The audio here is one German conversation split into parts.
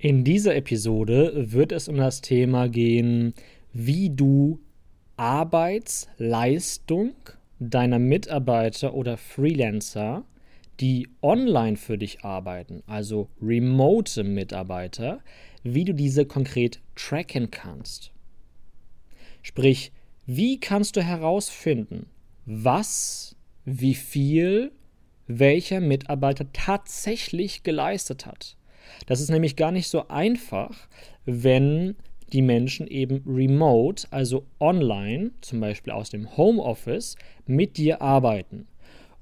In dieser Episode wird es um das Thema gehen, wie du Arbeitsleistung deiner Mitarbeiter oder Freelancer, die online für dich arbeiten, also remote Mitarbeiter, wie du diese konkret tracken kannst. Sprich, wie kannst du herausfinden, was, wie viel welcher Mitarbeiter tatsächlich geleistet hat? Das ist nämlich gar nicht so einfach, wenn die Menschen eben remote, also online, zum Beispiel aus dem Homeoffice, mit dir arbeiten.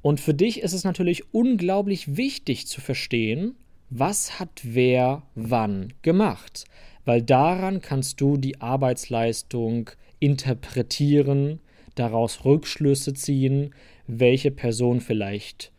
Und für dich ist es natürlich unglaublich wichtig zu verstehen, was hat wer wann gemacht, weil daran kannst du die Arbeitsleistung interpretieren, daraus Rückschlüsse ziehen, welche Person vielleicht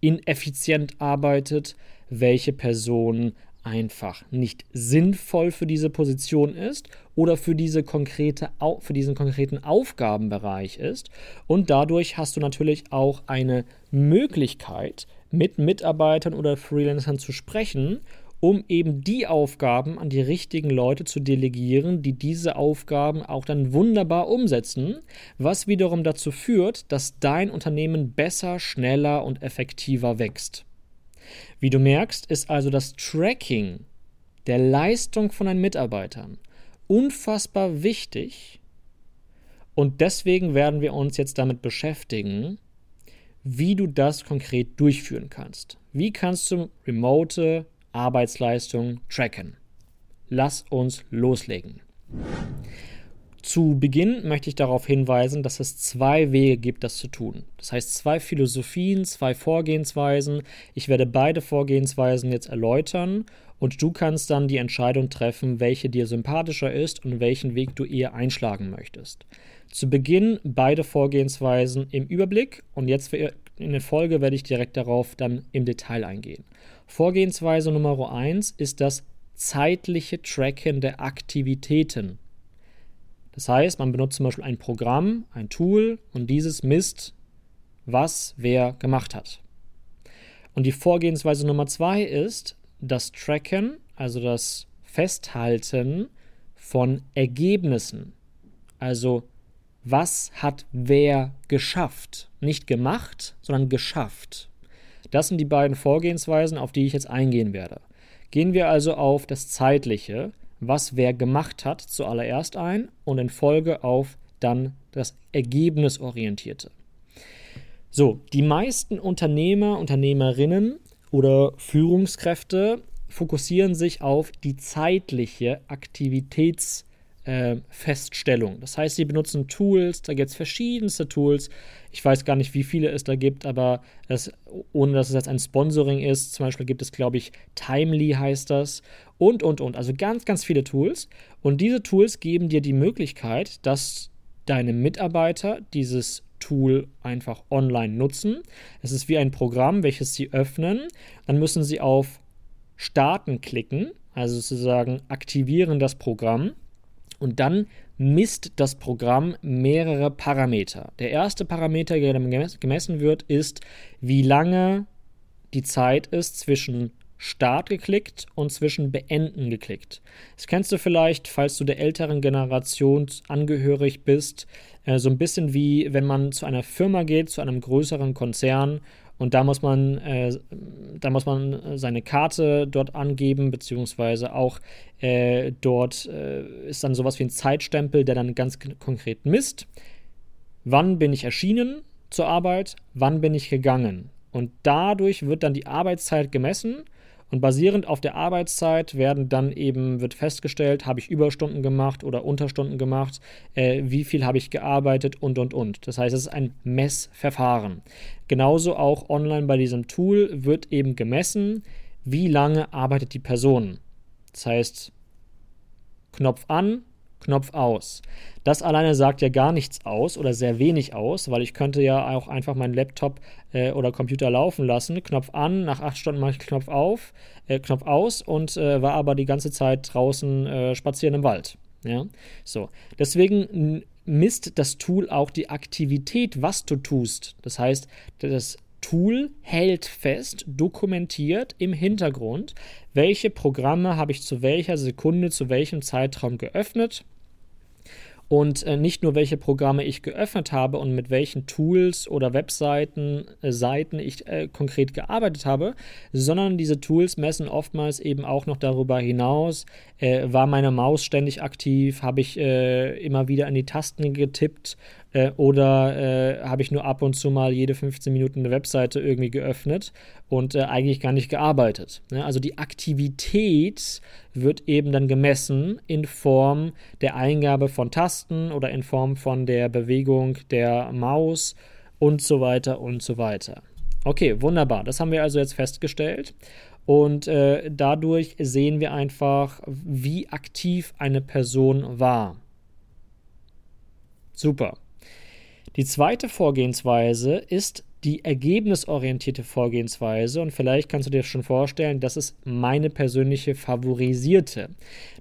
ineffizient arbeitet, welche Person einfach nicht sinnvoll für diese Position ist oder für, diese konkrete, für diesen konkreten Aufgabenbereich ist. Und dadurch hast du natürlich auch eine Möglichkeit, mit Mitarbeitern oder Freelancern zu sprechen, um eben die Aufgaben an die richtigen Leute zu delegieren, die diese Aufgaben auch dann wunderbar umsetzen, was wiederum dazu führt, dass dein Unternehmen besser, schneller und effektiver wächst. Wie du merkst, ist also das Tracking der Leistung von deinen Mitarbeitern unfassbar wichtig und deswegen werden wir uns jetzt damit beschäftigen, wie du das konkret durchführen kannst. Wie kannst du remote Arbeitsleistung tracken? Lass uns loslegen. Zu Beginn möchte ich darauf hinweisen, dass es zwei Wege gibt, das zu tun. Das heißt, zwei Philosophien, zwei Vorgehensweisen. Ich werde beide Vorgehensweisen jetzt erläutern und du kannst dann die Entscheidung treffen, welche dir sympathischer ist und welchen Weg du eher einschlagen möchtest. Zu Beginn beide Vorgehensweisen im Überblick und jetzt in der Folge werde ich direkt darauf dann im Detail eingehen. Vorgehensweise Nummer 1 ist das zeitliche Tracken der Aktivitäten das heißt, man benutzt zum Beispiel ein Programm, ein Tool und dieses misst, was wer gemacht hat. Und die Vorgehensweise Nummer zwei ist das Tracken, also das Festhalten von Ergebnissen. Also was hat wer geschafft? Nicht gemacht, sondern geschafft. Das sind die beiden Vorgehensweisen, auf die ich jetzt eingehen werde. Gehen wir also auf das Zeitliche was wer gemacht hat, zuallererst ein und in Folge auf dann das Ergebnisorientierte. So, die meisten Unternehmer, Unternehmerinnen oder Führungskräfte fokussieren sich auf die zeitliche Aktivitäts- äh, Feststellung. Das heißt, sie benutzen Tools, da gibt es verschiedenste Tools. Ich weiß gar nicht, wie viele es da gibt, aber es, ohne dass es jetzt ein Sponsoring ist, zum Beispiel gibt es, glaube ich, Timely heißt das und, und, und. Also ganz, ganz viele Tools. Und diese Tools geben dir die Möglichkeit, dass deine Mitarbeiter dieses Tool einfach online nutzen. Es ist wie ein Programm, welches sie öffnen. Dann müssen sie auf Starten klicken, also sozusagen aktivieren das Programm. Und dann misst das Programm mehrere Parameter. Der erste Parameter, der gemessen wird, ist, wie lange die Zeit ist zwischen Start geklickt und zwischen Beenden geklickt. Das kennst du vielleicht, falls du der älteren Generation angehörig bist, äh, so ein bisschen wie wenn man zu einer Firma geht, zu einem größeren Konzern und da muss man, äh, da muss man seine Karte dort angeben, beziehungsweise auch äh, dort äh, ist dann sowas wie ein Zeitstempel, der dann ganz konkret misst. Wann bin ich erschienen zur Arbeit? Wann bin ich gegangen? Und dadurch wird dann die Arbeitszeit gemessen Und basierend auf der Arbeitszeit werden dann eben, wird festgestellt, habe ich Überstunden gemacht oder Unterstunden gemacht, äh, wie viel habe ich gearbeitet und und und. Das heißt, es ist ein Messverfahren. Genauso auch online bei diesem Tool wird eben gemessen, wie lange arbeitet die Person. Das heißt, Knopf an, Knopf aus. Das alleine sagt ja gar nichts aus oder sehr wenig aus, weil ich könnte ja auch einfach meinen Laptop äh, oder Computer laufen lassen, Knopf an, nach acht Stunden mache ich Knopf auf, äh, Knopf aus und äh, war aber die ganze Zeit draußen äh, spazieren im Wald. Ja, so. Deswegen misst das Tool auch die Aktivität, was du tust. Das heißt, das Tool hält fest, dokumentiert im Hintergrund, welche Programme habe ich zu welcher Sekunde, zu welchem Zeitraum geöffnet und äh, nicht nur welche Programme ich geöffnet habe und mit welchen Tools oder Webseiten, äh, Seiten ich äh, konkret gearbeitet habe, sondern diese Tools messen oftmals eben auch noch darüber hinaus, äh, war meine Maus ständig aktiv, habe ich äh, immer wieder an die Tasten getippt äh, oder äh, habe ich nur ab und zu mal jede 15 Minuten eine Webseite irgendwie geöffnet und äh, eigentlich gar nicht gearbeitet. Ne? Also die Aktivität wird eben dann gemessen in Form der Eingabe von Tasten oder in Form von der Bewegung der Maus und so weiter und so weiter. Okay, wunderbar. Das haben wir also jetzt festgestellt. Und äh, dadurch sehen wir einfach, wie aktiv eine Person war. Super. Die zweite Vorgehensweise ist die ergebnisorientierte Vorgehensweise und vielleicht kannst du dir schon vorstellen, das ist meine persönliche favorisierte.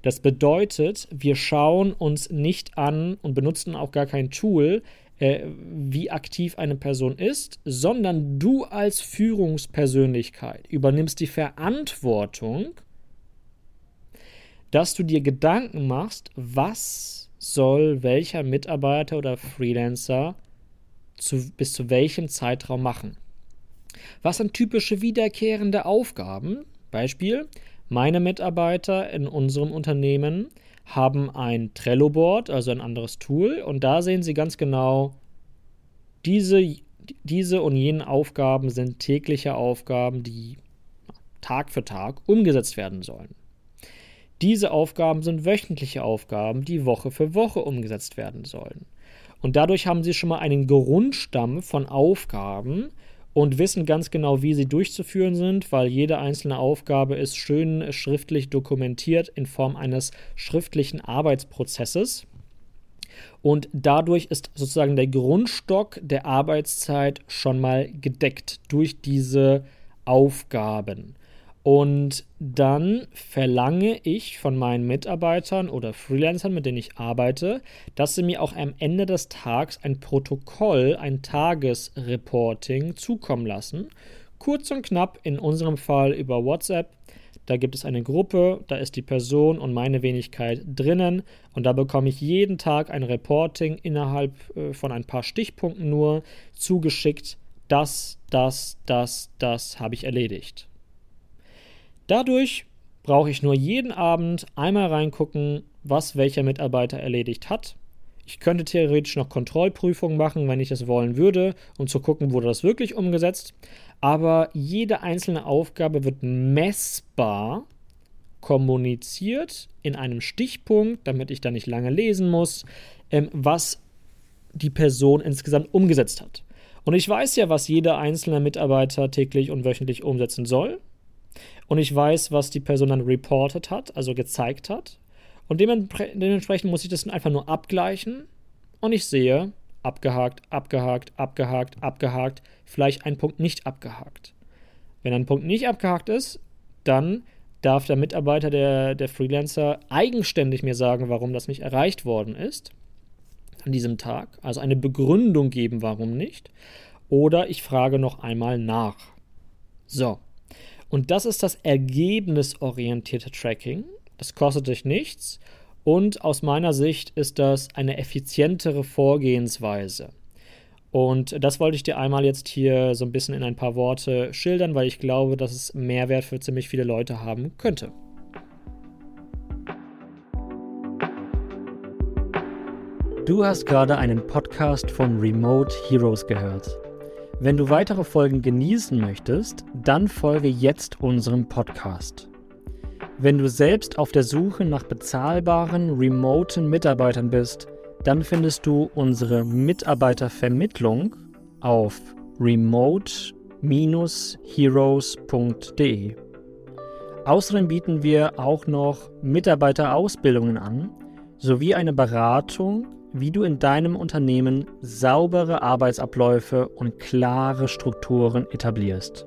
Das bedeutet, wir schauen uns nicht an und benutzen auch gar kein Tool, äh, wie aktiv eine Person ist, sondern du als Führungspersönlichkeit übernimmst die Verantwortung, dass du dir Gedanken machst, was soll welcher Mitarbeiter oder Freelancer zu, bis zu welchem Zeitraum machen. Was sind typische wiederkehrende Aufgaben? Beispiel, meine Mitarbeiter in unserem Unternehmen haben ein Trello-Board, also ein anderes Tool, und da sehen Sie ganz genau, diese, diese und jene Aufgaben sind tägliche Aufgaben, die Tag für Tag umgesetzt werden sollen. Diese Aufgaben sind wöchentliche Aufgaben, die Woche für Woche umgesetzt werden sollen. Und dadurch haben sie schon mal einen Grundstamm von Aufgaben und wissen ganz genau, wie sie durchzuführen sind, weil jede einzelne Aufgabe ist schön schriftlich dokumentiert in Form eines schriftlichen Arbeitsprozesses. Und dadurch ist sozusagen der Grundstock der Arbeitszeit schon mal gedeckt durch diese Aufgaben. Und dann verlange ich von meinen Mitarbeitern oder Freelancern, mit denen ich arbeite, dass sie mir auch am Ende des Tages ein Protokoll, ein Tagesreporting zukommen lassen. Kurz und knapp, in unserem Fall über WhatsApp. Da gibt es eine Gruppe, da ist die Person und meine Wenigkeit drinnen und da bekomme ich jeden Tag ein Reporting innerhalb äh, von ein paar Stichpunkten nur zugeschickt. Das, das, das, das habe ich erledigt. Dadurch brauche ich nur jeden Abend einmal reingucken, was welcher Mitarbeiter erledigt hat. Ich könnte theoretisch noch Kontrollprüfungen machen, wenn ich es wollen würde, um zu gucken, wurde das wirklich umgesetzt. Aber jede einzelne Aufgabe wird messbar kommuniziert in einem Stichpunkt, damit ich da nicht lange lesen muss, ähm, was die Person insgesamt umgesetzt hat. Und ich weiß ja, was jeder einzelne Mitarbeiter täglich und wöchentlich umsetzen soll und ich weiß, was die Person dann reported hat, also gezeigt hat. Und dementsprechend muss ich das einfach nur abgleichen und ich sehe, abgehakt, abgehakt, abgehakt, abgehakt, vielleicht ein Punkt nicht abgehakt. Wenn ein Punkt nicht abgehakt ist, dann darf der Mitarbeiter, der, der Freelancer, eigenständig mir sagen, warum das nicht erreicht worden ist an diesem Tag. Also eine Begründung geben, warum nicht. Oder ich frage noch einmal nach. So, und das ist das ergebnisorientierte Tracking. Das kostet dich nichts. Und aus meiner Sicht ist das eine effizientere Vorgehensweise. Und das wollte ich dir einmal jetzt hier so ein bisschen in ein paar Worte schildern, weil ich glaube, dass es Mehrwert für ziemlich viele Leute haben könnte. Du hast gerade einen Podcast von Remote Heroes gehört. Wenn du weitere Folgen genießen möchtest, dann folge jetzt unserem Podcast. Wenn du selbst auf der Suche nach bezahlbaren, remoten Mitarbeitern bist, dann findest du unsere Mitarbeitervermittlung auf remote-heroes.de. Außerdem bieten wir auch noch Mitarbeiterausbildungen an, sowie eine Beratung, wie du in deinem Unternehmen saubere Arbeitsabläufe und klare Strukturen etablierst.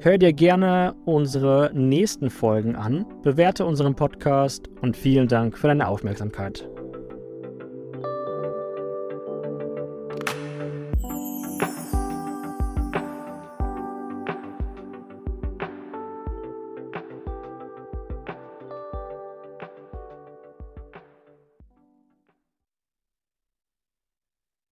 Hör dir gerne unsere nächsten Folgen an, bewerte unseren Podcast und vielen Dank für deine Aufmerksamkeit.